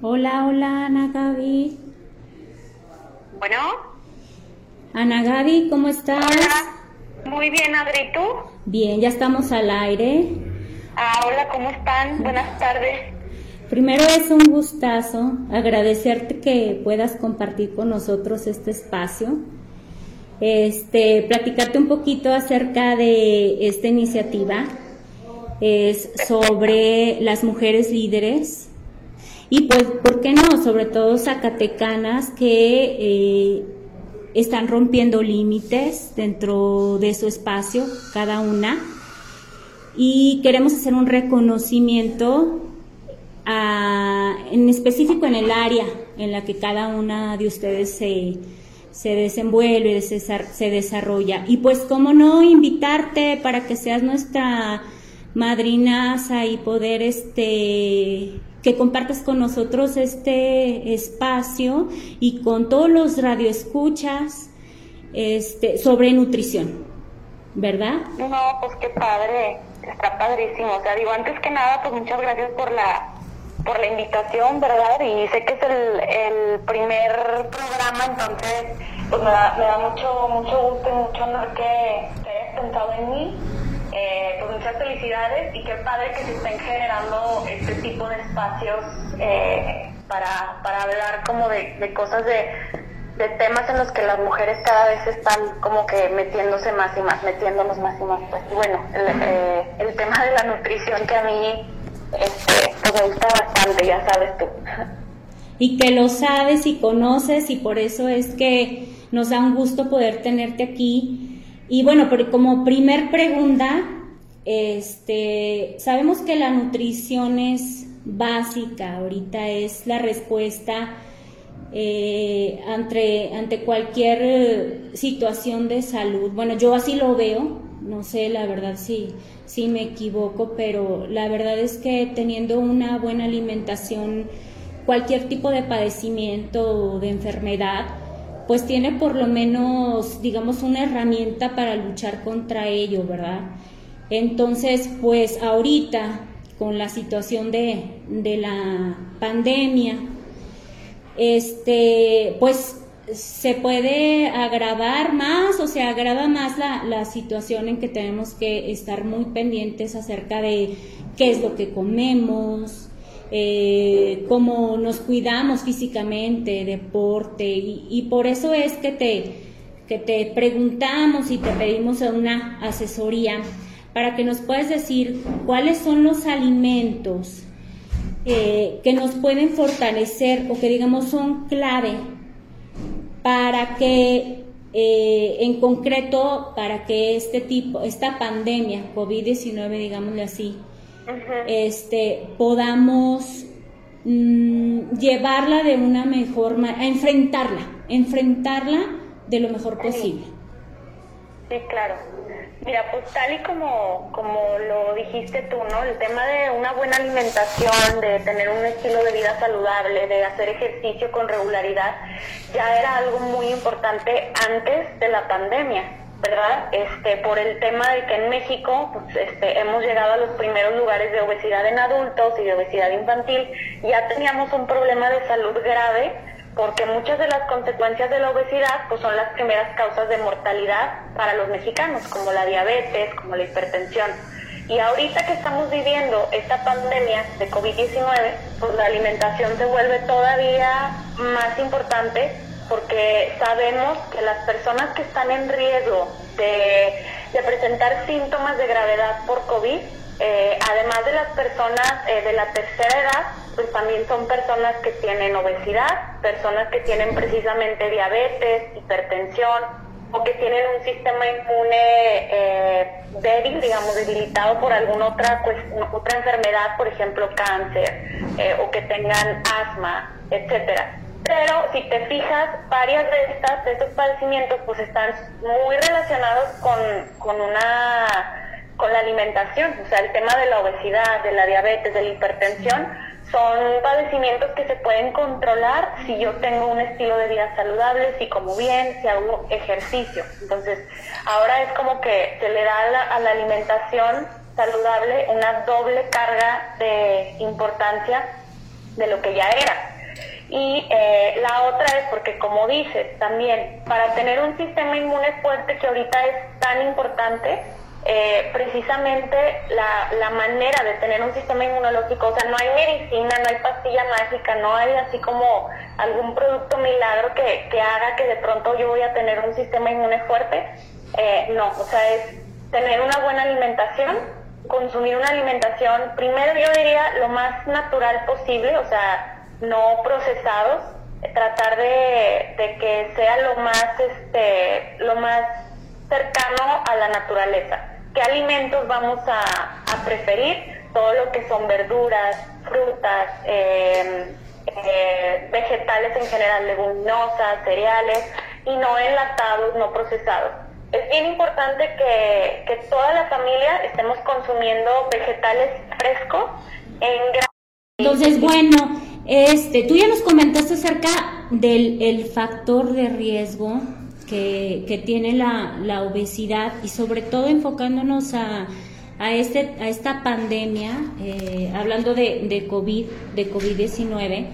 Hola, hola, Ana Gaby. Bueno. Ana Gaby, ¿cómo estás? Hola. Muy bien, Adri, ¿tú? Bien, ya estamos al aire. Ah, hola, ¿cómo están? Buenas tardes. Primero es un gustazo agradecerte que puedas compartir con nosotros este espacio. Este, platicarte un poquito acerca de esta iniciativa. Es sobre las mujeres líderes y pues, ¿por qué no? Sobre todo zacatecanas que eh, están rompiendo límites dentro de su espacio, cada una. Y queremos hacer un reconocimiento en específico en el área en la que cada una de ustedes se, se desenvuelve, se, se desarrolla. Y pues, ¿cómo no invitarte para que seas nuestra madrinaza y poder este que compartas con nosotros este espacio y con todos los radioescuchas este, sobre nutrición, ¿verdad? No, pues qué padre, está padrísimo. O sea, digo, antes que nada, pues muchas gracias por la por la invitación, ¿verdad? Y sé que es el, el primer programa, entonces pues me da, me da mucho, mucho gusto y mucho honor que, que hayas pensado en mí eh, pues muchas felicidades y qué padre que se estén generando este tipo de espacios eh, para, para hablar como de, cosas de, de, temas en los que las mujeres cada vez están como que metiéndose más y más, metiéndonos más y más. Pues bueno, el, eh, tema de la nutrición que a mí este, pues me gusta bastante, ya sabes tú. Y que lo sabes y conoces y por eso es que nos da un gusto poder tenerte aquí y bueno, como primer pregunta, este, sabemos que la nutrición es básica, ahorita es la respuesta eh, ante, cualquier eh, situación de salud. Bueno, yo así lo veo, no sé la verdad si, si me equivoco, pero la verdad es que teniendo una buena alimentación, cualquier tipo de padecimiento o de enfermedad, pues tiene por lo menos, digamos, una herramienta para luchar contra ello, ¿verdad? Entonces, pues ahorita, con la situación de, la pandemia, este, pues se puede agravar más o se agrava más la, la, situación en que tenemos que estar muy pendientes acerca de qué es lo que comemos, eh, cómo nos cuidamos físicamente, deporte, y, por eso es que te, que te preguntamos y te pedimos una asesoría para que nos puedas decir cuáles son los alimentos eh, que nos pueden fortalecer o que digamos son clave para que eh, en concreto para que este tipo, esta pandemia COVID-19, digámosle así, este, podamos mm, llevarla de una mejor manera, enfrentarla, enfrentarla de lo mejor posible. Sí, claro. Mira, pues tal y como, como lo dijiste tú, ¿no? El tema de una buena alimentación, de tener un estilo de vida saludable, de hacer ejercicio con regularidad, ya era algo muy importante antes de la pandemia. ¿Verdad? Este, por el tema de que en México pues, este, hemos llegado a los primeros lugares de obesidad en adultos y de obesidad infantil, ya teníamos un problema de salud grave porque muchas de las consecuencias de la obesidad pues, son las primeras causas de mortalidad para los mexicanos, como la diabetes, como la hipertensión. Y ahorita que estamos viviendo esta pandemia de COVID-19, pues la alimentación se vuelve todavía más importante porque sabemos que las personas que están en riesgo de, presentar síntomas de gravedad por COVID, eh, además de las personas eh, de la tercera edad, pues también son personas que tienen obesidad, personas que tienen precisamente diabetes, hipertensión o que tienen un sistema inmune eh, débil, digamos, debilitado por alguna otra, pues, otra enfermedad, por ejemplo, cáncer, o que tengan asma, etcétera. Pero si te fijas, varias de estas, de estos padecimientos, pues están muy relacionados con, con una con la alimentación, o sea, el tema de la obesidad, de la diabetes, de la hipertensión, son padecimientos que se pueden controlar si yo tengo un estilo de vida saludable, si como bien, si hago ejercicio. Entonces, ahora es como que se le da a la, a la alimentación saludable una doble carga de importancia de lo que ya era. Y eh, la otra es porque, como dices, también para tener un sistema inmune fuerte que ahorita es tan importante, eh, precisamente la, la, manera de tener un sistema inmunológico, o sea, no hay medicina, no hay pastilla mágica, no hay así como algún producto milagro que, que haga que de pronto yo voy a tener un sistema inmune fuerte. Eh, no, o sea, es tener una buena alimentación, consumir una alimentación, primero yo diría lo más natural posible, o sea, no procesados, tratar de, de que sea lo más, este, lo más cercano a la naturaleza. ¿Qué alimentos vamos a, preferir? Todo lo que son verduras, frutas, em, eh, vegetales en general, leguminosas, cereales y no enlatados, no procesados. Es bien importante que, que toda la familia estemos consumiendo vegetales frescos en gran... Entonces, bueno, este, tú ya nos comentaste acerca del el factor de riesgo que, tiene la, obesidad y sobre todo enfocándonos a, este, esta pandemia, eh, hablando de, COVID, de COVID-19.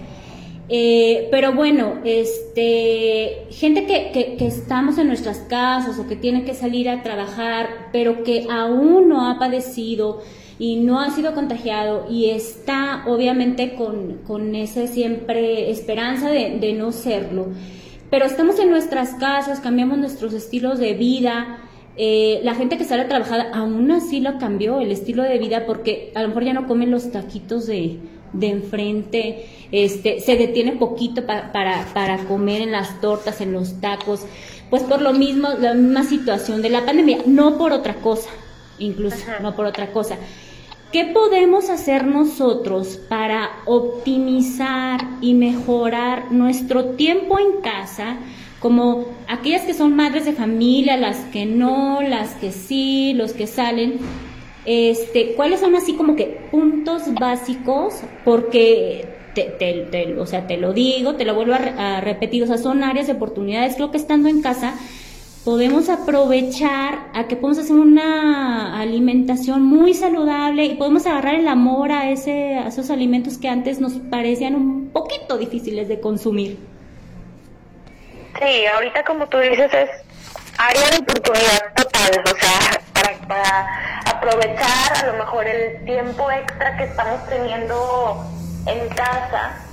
Eh, pero bueno, este, gente que, que, que, estamos en nuestras casas o que tiene que salir a trabajar, pero que aún no ha padecido y no ha sido contagiado y está obviamente con, con esa siempre esperanza de, de no serlo pero estamos en nuestras casas, cambiamos nuestros estilos de vida. Eh, la gente que sale a trabajar aún así lo cambió el estilo de vida porque a lo mejor ya no comen los taquitos de, de enfrente, este, se detiene poquito para, para comer en las tortas, en los tacos, pues por lo mismo, la misma situación de la pandemia, no por otra cosa, incluso, no por otra cosa. ¿Qué podemos hacer nosotros para optimizar y mejorar nuestro tiempo en casa? Como aquellas que son madres de familia, las que no, las que sí, los que salen. Este, ¿Cuáles son así como que puntos básicos? Porque te, o sea, te lo digo, te lo vuelvo a, a repetir, o sea, son áreas de oportunidades. Creo que estando en casa podemos aprovechar a que podemos hacer una alimentación muy saludable y podemos agarrar el amor a, ese, a esos alimentos que antes nos parecían un poquito difíciles de consumir. Sí, ahorita como tú dices es área de oportunidad total, o sea, para, para aprovechar a lo mejor el tiempo extra que estamos teniendo en casa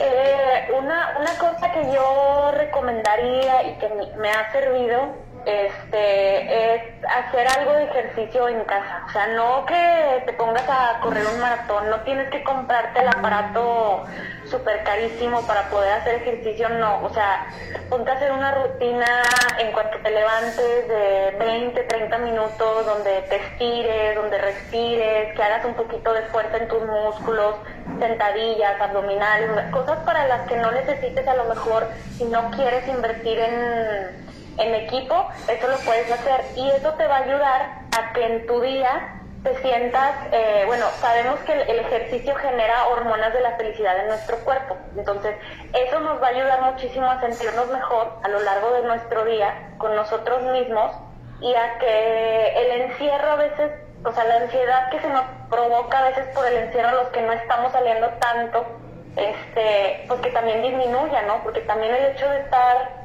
eh, una, una cosa que yo recomendaría y que me ha servido este, es hacer algo de ejercicio en casa. O sea, no que te pongas a correr un maratón, no tienes que comprarte el aparato súper carísimo para poder hacer ejercicio, no. O sea, ponte a hacer una rutina en cuanto te levantes de 20, 30 minutos donde te estires, donde respires, que hagas un poquito de fuerza en tus músculos, sentadillas, abdominales, cosas para las que no necesites a lo mejor si no quieres invertir en en equipo, eso lo puedes hacer. Y eso te va a ayudar a que en tu día te sientas, eh, bueno, sabemos que el, ejercicio genera hormonas de la felicidad en nuestro cuerpo, entonces eso nos va a ayudar muchísimo a sentirnos mejor a lo largo de nuestro día con nosotros mismos y a que el encierro a veces, o sea, la ansiedad que se nos provoca a veces por el encierro, los que no estamos saliendo tanto, este, pues que también disminuya, ¿no? Porque también el hecho de estar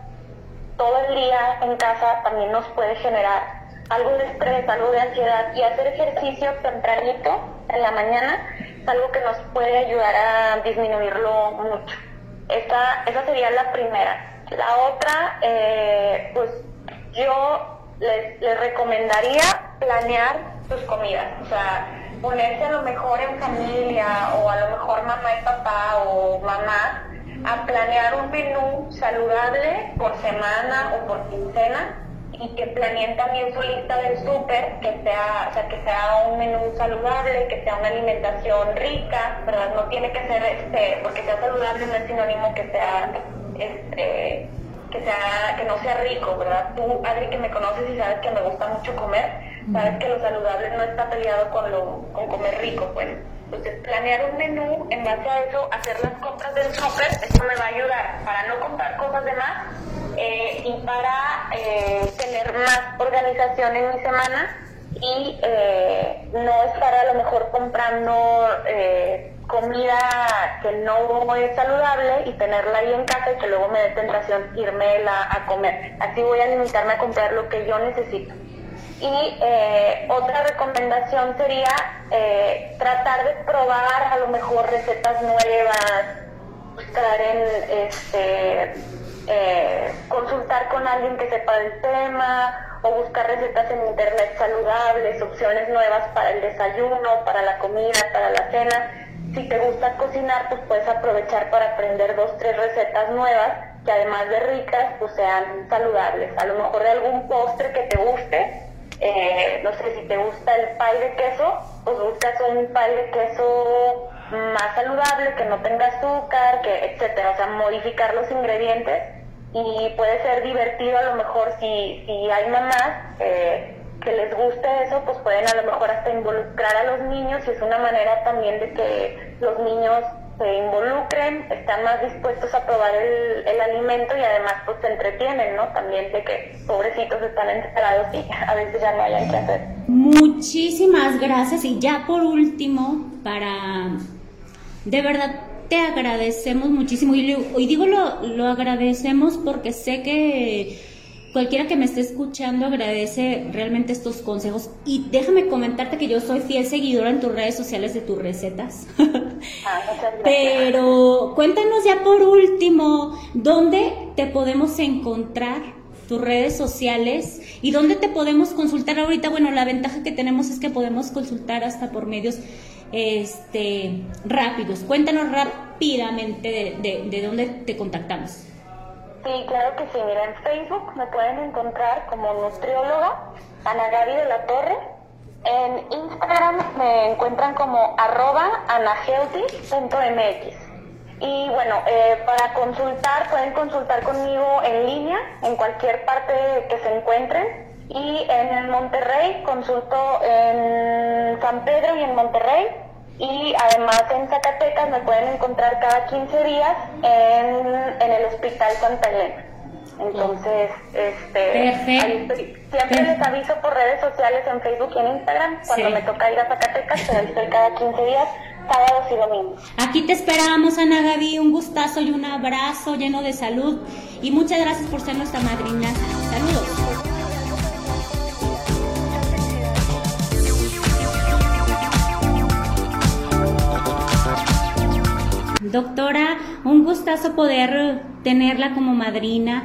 todo el día en casa también nos puede generar algo de estrés, algo de ansiedad y hacer ejercicio tempranito en la mañana es algo que nos puede ayudar a disminuirlo mucho. Esa, esa sería la primera. La otra, eh, pues yo les, les recomendaría planear sus comidas, o sea, ponerse a lo mejor en familia o a lo mejor mamá y papá o mamá a planear un menú saludable por semana o por quincena y que planeen también su lista del súper, que sea, o sea, que sea un menú saludable, que sea una alimentación rica, ¿verdad? No tiene que ser, este, porque sea saludable no es sinónimo que sea, este, que sea, que no sea rico, ¿verdad? Tú, Adri, que me conoces y sabes que me gusta mucho comer, sabes que lo saludable no está peleado con lo, con comer rico, pues. Entonces, planear un menú, en base a eso, hacer las compras del súper, eso me va a ayudar para no comprar cosas de más eh, y para eh, tener más organización en mi semana y eh, no estar a lo mejor comprando comida comida que no es saludable y tenerla ahí en casa y que luego me dé tentación irme a comer. Así voy a limitarme a comprar lo que yo necesito. Y eh, otra recomendación sería eh, tratar de probar a lo mejor recetas nuevas, buscar en este eh, consultar con alguien que sepa del tema o buscar recetas en internet saludables, opciones nuevas para el desayuno, para la comida, para la cena. Si te gusta cocinar, pues puedes aprovechar para aprender dos, tres recetas nuevas que además de ricas, pues sean saludables. A lo mejor de algún postre que te guste eh, no sé si te gusta el pay de queso, pues buscas un pay de queso más saludable, que no tenga azúcar, que etcétera, o sea, modificar los ingredientes. Y puede ser divertido a lo mejor si, si hay mamás eh, que les guste eso, pues pueden a lo mejor hasta involucrar a los niños y es una manera también de que los niños se involucren, están más dispuestos a probar el, el, alimento y además pues se entretienen, ¿no? También de que pobrecitos están encerrados y a veces ya no hayan que hacer. Muchísimas gracias y ya por último, para de verdad te agradecemos muchísimo y, y digo lo, lo agradecemos porque sé que cualquiera que me esté escuchando agradece realmente estos consejos. Y déjame comentarte que yo soy fiel seguidora en tus redes sociales de tus recetas. Ah, Pero cuéntanos ya por último, ¿dónde te podemos encontrar? tus redes sociales y dónde te podemos consultar ahorita. Bueno, la ventaja que tenemos es que podemos consultar hasta por medios este, rápidos. Cuéntanos rápidamente de, de dónde te contactamos. Sí, claro que sí. Mira, en Facebook me pueden encontrar como nutrióloga Ana Gaby de la Torre. En Instagram me encuentran como arroba anahealthy.mx. Y bueno, eh, para consultar, pueden consultar conmigo en línea, en cualquier parte que se encuentren. Y en Monterrey, consulto en San Pedro y en Monterrey y además en Zacatecas me pueden encontrar cada 15 días en, el Hospital Santa Elena. Entonces, este, siempre les aviso por redes sociales en Facebook y en Instagram cuando me toca ir a Zacatecas, pero estoy cada 15 días, sábados y domingos. Aquí te esperamos, Ana Gaby, un gustazo y un abrazo lleno de salud y muchas gracias por ser nuestra madrina. Saludos. Doctora, un gustazo poder tenerla como madrina.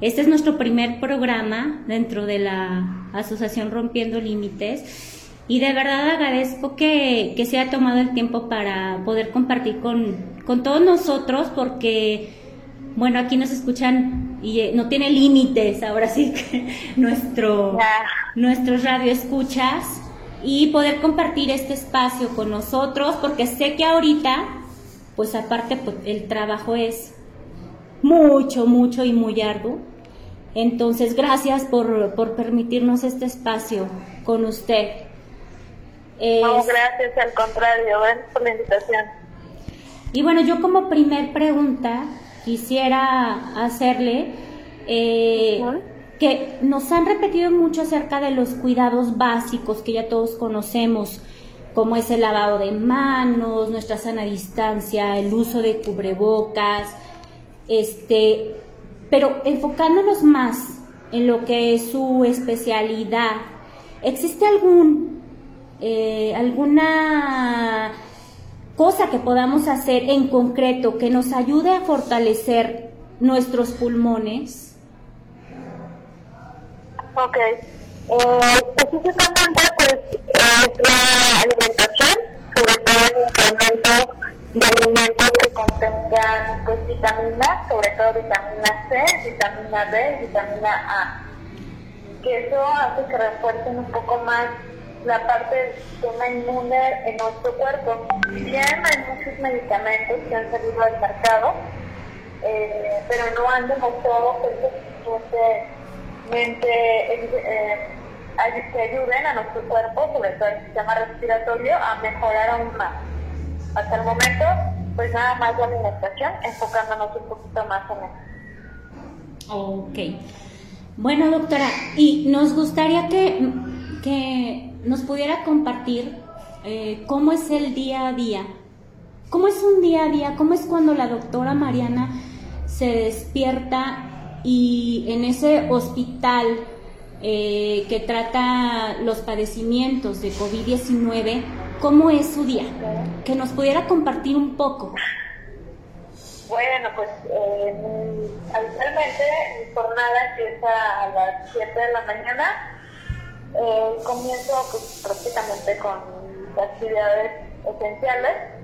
Este es nuestro primer programa dentro de la Asociación Rompiendo Límites y de verdad agradezco que, se haya tomado el tiempo para poder compartir con, con todos nosotros porque, bueno, aquí nos escuchan y eh, no tiene límites, ahora sí que nuestro, nuestros radio escuchas y poder compartir este espacio con nosotros porque sé que ahorita pues aparte pues, el trabajo es mucho, mucho y muy arduo. Entonces, gracias por, permitirnos este espacio con usted. No, gracias, al contrario, gracias por la invitación. Y bueno, yo como primer pregunta quisiera hacerle eh, que nos han repetido mucho acerca de los cuidados básicos que ya todos conocemos, como es el lavado de manos, nuestra sana distancia, el uso de cubrebocas, este, pero enfocándonos más en lo que es su especialidad, ¿existe algún eh, alguna cosa que podamos hacer en concreto que nos ayude a fortalecer nuestros pulmones? Ok. Eh, específicamente, la alimentación, sobre todo el incremento de alimentos que contengan pues, vitaminas, sobre todo vitamina C, vitamina B, vitamina A. Que eso hace que refuercen un poco más la parte del sistema inmune en nuestro cuerpo. Bien hay muchos medicamentos que han salido al mercado, eh, pero no han demostrado que suficientemente eh, que ayuden a nuestro cuerpo, sobre todo el sistema respiratorio, a mejorar aún más. Hasta el momento, pues nada más de alimentación, enfocándonos un poquito más en eso. Ok. Bueno, doctora, y nos gustaría que, que nos pudiera compartir eh, cómo es el día a día ¿Cómo es un día a día? ¿Cómo es cuando la doctora Mariana se despierta y en ese hospital eh, que trata los padecimientos de COVID-19, ¿cómo es su día? Que nos pudiera compartir un poco. Bueno, pues eh, habitualmente mi jornada empieza a las 7 de la mañana. Eh, comienzo pues, prácticamente con actividades esenciales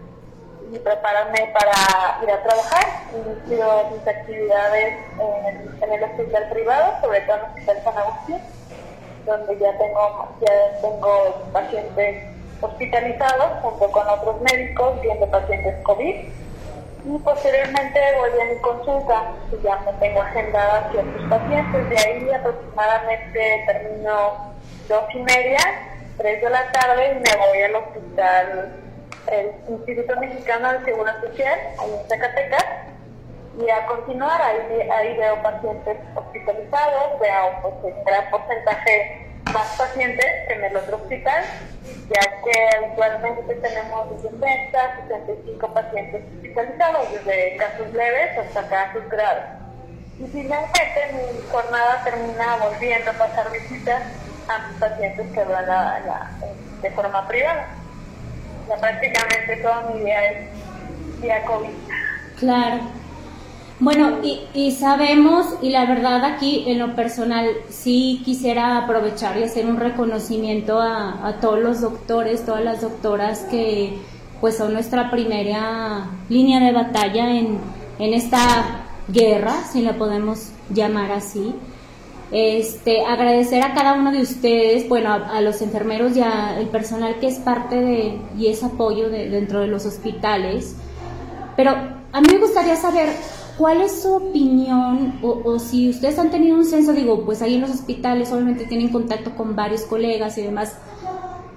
y prepararme para ir a trabajar. Inicio mis actividades en, el hospital privado, sobre todo en el Hospital San Agustín, donde ya tengo, ya tengo pacientes hospitalizados junto con otros médicos viendo pacientes COVID. Y posteriormente voy a mi consulta, ya me tengo agendada ciertos pacientes. De ahí aproximadamente termino dos y media, tres de la tarde y me voy al hospital el Instituto Mexicano de Seguridad Social, en Zacatecas, y a continuar, ahí, ahí veo pacientes hospitalizados, veo pues, porcentaje más pacientes en el otro hospital, ya que habitualmente tenemos 60, 65 pacientes hospitalizados, desde casos leves hasta casos graves. Y finalmente mi jornada termina volviendo a pasar visitas a mis pacientes que van de forma privada prácticamente toda mi vida es día COVID. Claro. Bueno, y, sabemos, y la verdad aquí en lo personal, sí quisiera aprovechar y hacer un reconocimiento a, todos los doctores, todas las doctoras que pues son nuestra primera línea de batalla en, en esta guerra, si la podemos llamar así. Este, agradecer a cada uno de ustedes, bueno, a, los enfermeros y al personal que es parte de y es apoyo de, dentro de los hospitales. Pero a mí me gustaría saber cuál es su opinión o, si ustedes han tenido un censo, digo, pues ahí en los hospitales obviamente tienen contacto con varios colegas y demás,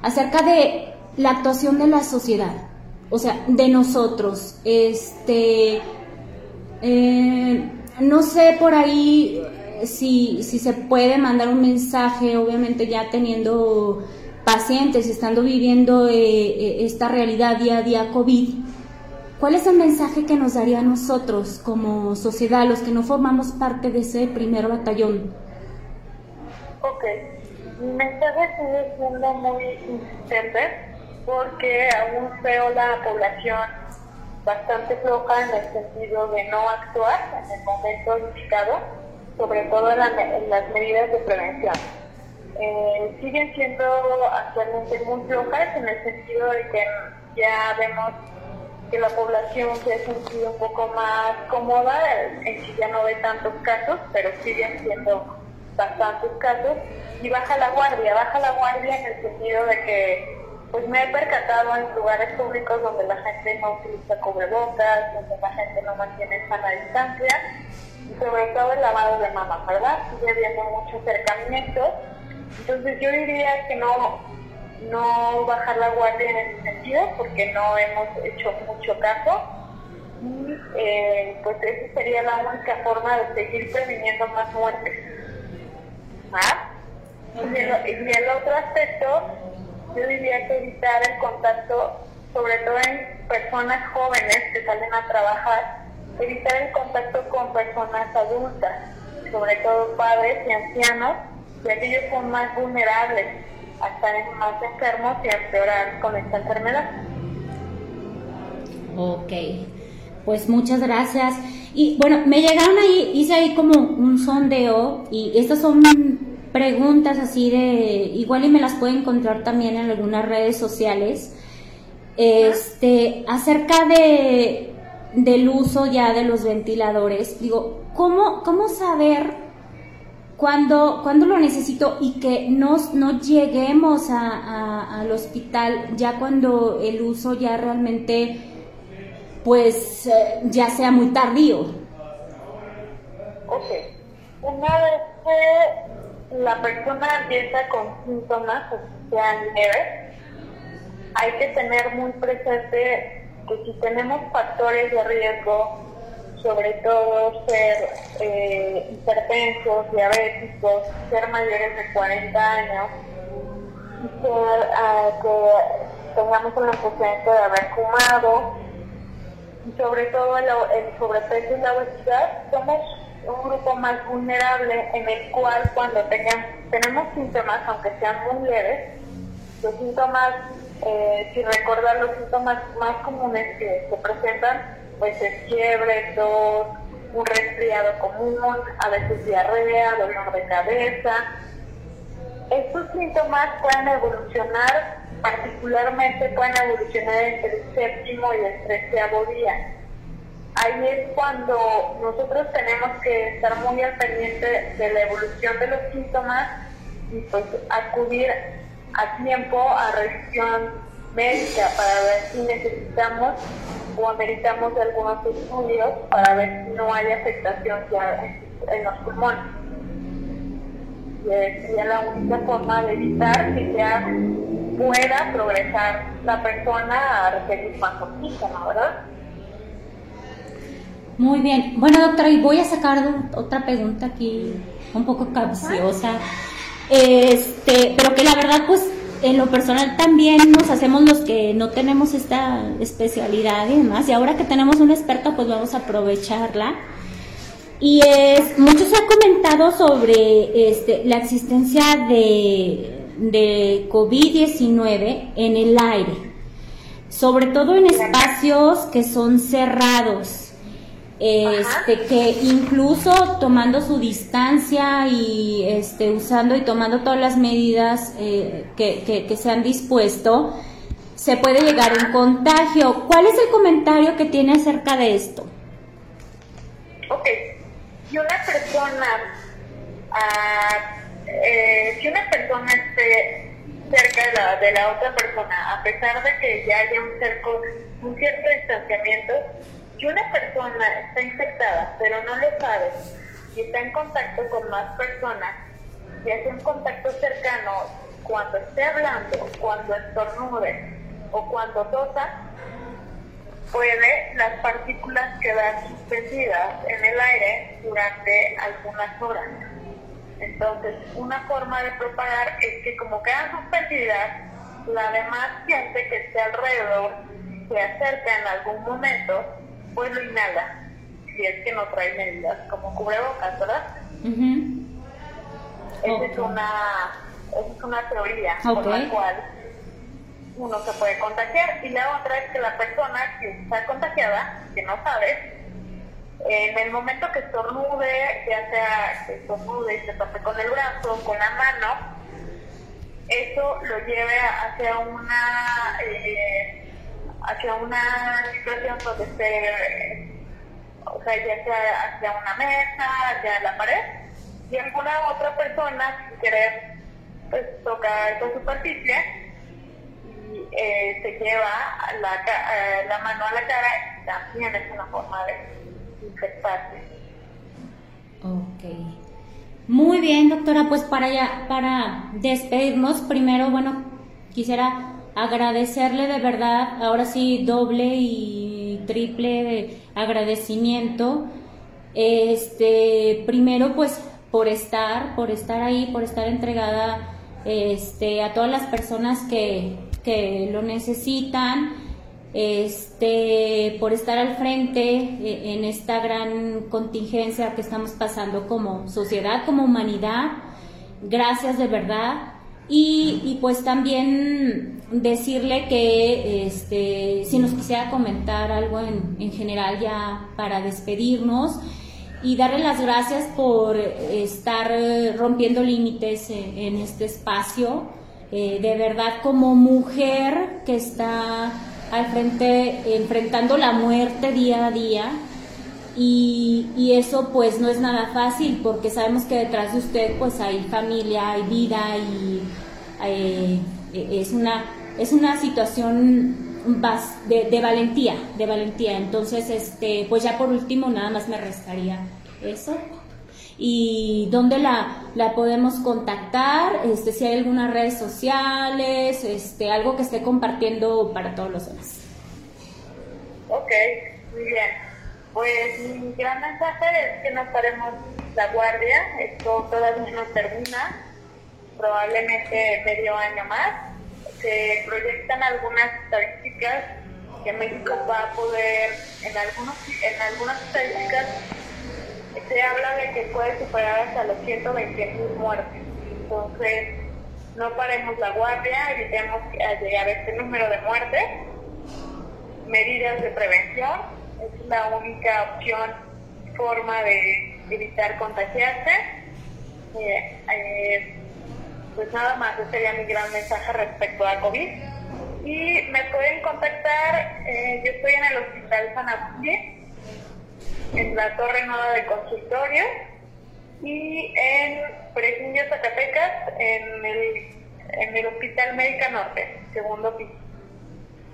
acerca de la actuación de la sociedad, o sea, de nosotros. Este, eh, no sé por ahí si, si se puede mandar un mensaje, obviamente ya teniendo pacientes, estando viviendo eh, eh, esta realidad día a día COVID, ¿cuál es el mensaje que nos daría a nosotros como sociedad, los que no formamos parte de ese primer batallón? Ok, mi mensaje sigue siendo muy insistente porque aún veo la población bastante floja en el sentido de no actuar en el momento indicado sobre todo en, las medidas de prevención. Eh, siguen siendo actualmente muy flojas en el sentido de que ya vemos que la población se ha sentido un poco más cómoda, en sí ya no ve tantos casos, pero siguen siendo bastantes casos, y baja la guardia, baja la guardia en el sentido de que pues me he percatado en lugares públicos donde la gente no utiliza cubrebocas, donde la gente no mantiene sana distancia, sobre todo el lavado de mamas, ¿verdad? Sigue habiendo mucho acercamiento. Entonces yo diría que no, no bajar la guardia en ese sentido, porque no hemos hecho mucho caso. Y eh, pues esa sería la única forma de seguir previniendo más muertes. ¿Ah? Y, el, y el otro aspecto, yo diría que evitar el contacto, sobre todo en personas jóvenes que salen a trabajar, evitar el contacto con personas adultas, sobre todo padres y ancianos, ya que ellos son más vulnerables a estar más enfermos y a empeorar con esta enfermedad. Ok, pues muchas gracias. Y bueno, me llegaron ahí, hice ahí como un sondeo y estas son preguntas así de, igual y me las pueden encontrar también en algunas redes sociales, este, acerca de del uso ya de los ventiladores, digo, ¿cómo, cómo saber cuándo, cuando lo necesito y que no, no lleguemos a, al hospital ya cuando el uso ya realmente pues eh, ya sea muy tardío? Ok, una vez que la persona empieza con síntomas, o sea, leves, hay que tener muy presente que si tenemos factores de riesgo, sobre todo ser eh, hipertensos, diabéticos, ser mayores de 40 años, ser, ah, que tengamos el antecedente de haber fumado, sobre todo el, sobrepeso y la obesidad, somos un grupo más vulnerable en el cual cuando tenemos síntomas, aunque sean muy leves, los síntomas, eh, si recordar los síntomas más comunes que se presentan, pues es fiebre, tos, un resfriado común, a veces diarrea, dolor de cabeza. Estos síntomas pueden evolucionar, particularmente pueden evolucionar entre el séptimo y el treceavo día. Ahí es cuando nosotros tenemos que estar muy al pendiente de la evolución de los síntomas y pues acudir a tiempo a revisión médica para ver si necesitamos o ameritamos algunos estudios para ver si no hay afectación ya en, los pulmones. Y sería la única forma de evitar que ya pueda progresar la persona a requerir más oxígeno, ¿verdad? Muy bien. Bueno, doctora, y voy a sacar otra pregunta aquí un poco capciosa. Este, pero que la verdad, pues en lo personal también nos hacemos los que no tenemos esta especialidad y demás. Y ahora que tenemos una experta, pues vamos a aprovecharla. Y es, mucho se ha comentado sobre este, la existencia de, de COVID-19 en el aire, sobre todo en espacios que son cerrados este, que incluso tomando su distancia y este, usando y tomando todas las medidas eh, que, que, se han dispuesto, se puede llegar a un contagio. ¿Cuál es el comentario que tiene acerca de esto? Ok, si una persona, ah, eh, si una persona esté cerca de la, de la otra persona, a pesar de que ya haya un, cerco, un cierto distanciamiento, si una persona está infectada, pero no lo sabe, y está en contacto con más personas, y hace un contacto cercano cuando esté hablando, cuando estornude o cuando tosa, puede las partículas quedar suspendidas en el aire durante algunas horas. Entonces, una forma de propagar es que como quedan suspendidas, la demás gente que esté alrededor se acerca en algún momento pues lo inhala, si es que no trae medidas, como cubrebocas, ¿verdad? Esa es, una, es una teoría por la cual uno se puede contagiar. Y la otra es que la persona que está contagiada, que no sabe, en el momento que estornude, ya sea que estornude y se tape con el brazo, con la mano, eso lo lleve hacia una eh, hacia una situación donde esté, o sea, ya sea hacia una mesa, hacia la pared, y alguna otra persona, sin querer, pues toca esa superficie y eh, se lleva la, eh, la mano a la cara también es una forma de infectarse. Ok. Muy bien, doctora, pues para ya, para despedirnos, primero, bueno, quisiera agradecerle de verdad, ahora sí doble y triple agradecimiento. Este, primero pues por estar, por estar ahí, por estar entregada este, a todas las personas que, que lo necesitan, este, por estar al frente eh, en esta gran contingencia que estamos pasando como sociedad, como humanidad. Gracias de verdad. Y, y pues también decirle que este, si nos quisiera comentar algo en, en, general ya para despedirnos y darle las gracias por estar rompiendo límites en, este espacio. Eh, de verdad como mujer que está al frente enfrentando la muerte día a día y, y, eso pues no es nada fácil porque sabemos que detrás de usted pues hay familia, hay vida y eh, es una es una situación de, de, valentía, de valentía. Entonces, este, pues ya por último nada más me restaría eso. Y dónde la, la podemos contactar, este, si hay algunas redes sociales, este, algo que esté compartiendo para todos los demás. Ok, muy bien. Pues mi gran mensaje es que no paremos la guardia, esto todavía no termina, probablemente medio año más se proyectan algunas estadísticas que México va a poder, en, algunos, en algunas estadísticas, se habla de que puede superar hasta los 120 mil muertes. Entonces, no paremos la guardia, evitemos llegar a este número de muertes. Medidas de prevención, es la única opción, forma de evitar contagiarse. Eh, eh, pues nada más, ese sería mi gran mensaje respecto a COVID. Y me pueden contactar, eh, yo estoy en el Hospital San Agustín, en la Torre Nueva de Consultorio y en Fresnillo, Zacatecas, en el, en el Hospital Médica Norte, segundo piso.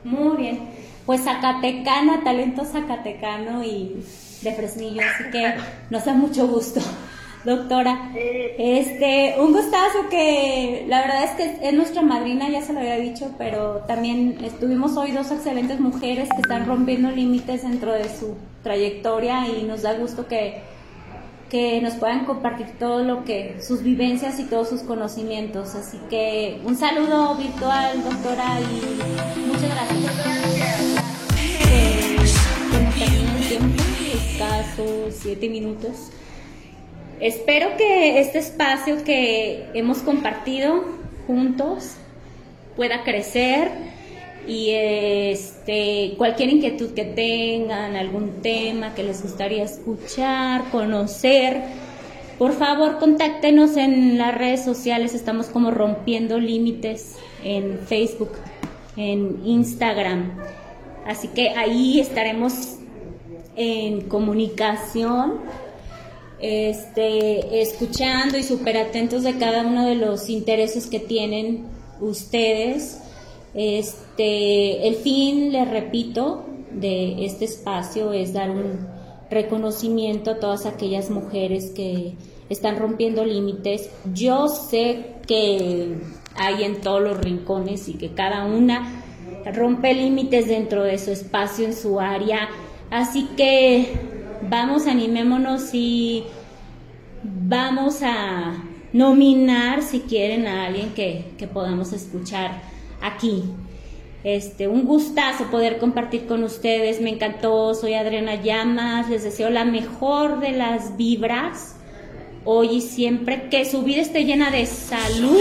Muy bien, pues Zacatecana, talento zacatecano y de Fresnillo, así que nos da mucho gusto. Doctora, este, un gustazo que la verdad es que es nuestra madrina, ya se lo había dicho, pero también estuvimos hoy dos excelentes mujeres que están rompiendo límites dentro de su trayectoria y nos da gusto que, que nos puedan compartir todo lo que, sus vivencias y todos sus conocimientos. Así que un saludo virtual, doctora, y muchas gracias. Escasos siete minutos. Espero que este espacio que hemos compartido juntos pueda crecer y este cualquier inquietud que tengan, algún tema que les gustaría escuchar, conocer, por favor contáctenos en las redes sociales, estamos como rompiendo límites en Facebook, en Instagram. Así que ahí estaremos en comunicación este, escuchando y súper atentos de cada uno de los intereses que tienen ustedes. Este, el fin, les repito, de este espacio es dar un reconocimiento a todas aquellas mujeres que están rompiendo límites. Yo sé que hay en todos los rincones y que cada una rompe límites dentro de su espacio, en su área. Así que vamos, animémonos y vamos a nominar, si quieren, a alguien que, que podamos escuchar aquí. Este, un gustazo poder compartir con ustedes, me encantó, soy Adriana Llamas, les deseo la mejor de las vibras, hoy y siempre, que su vida esté llena de salud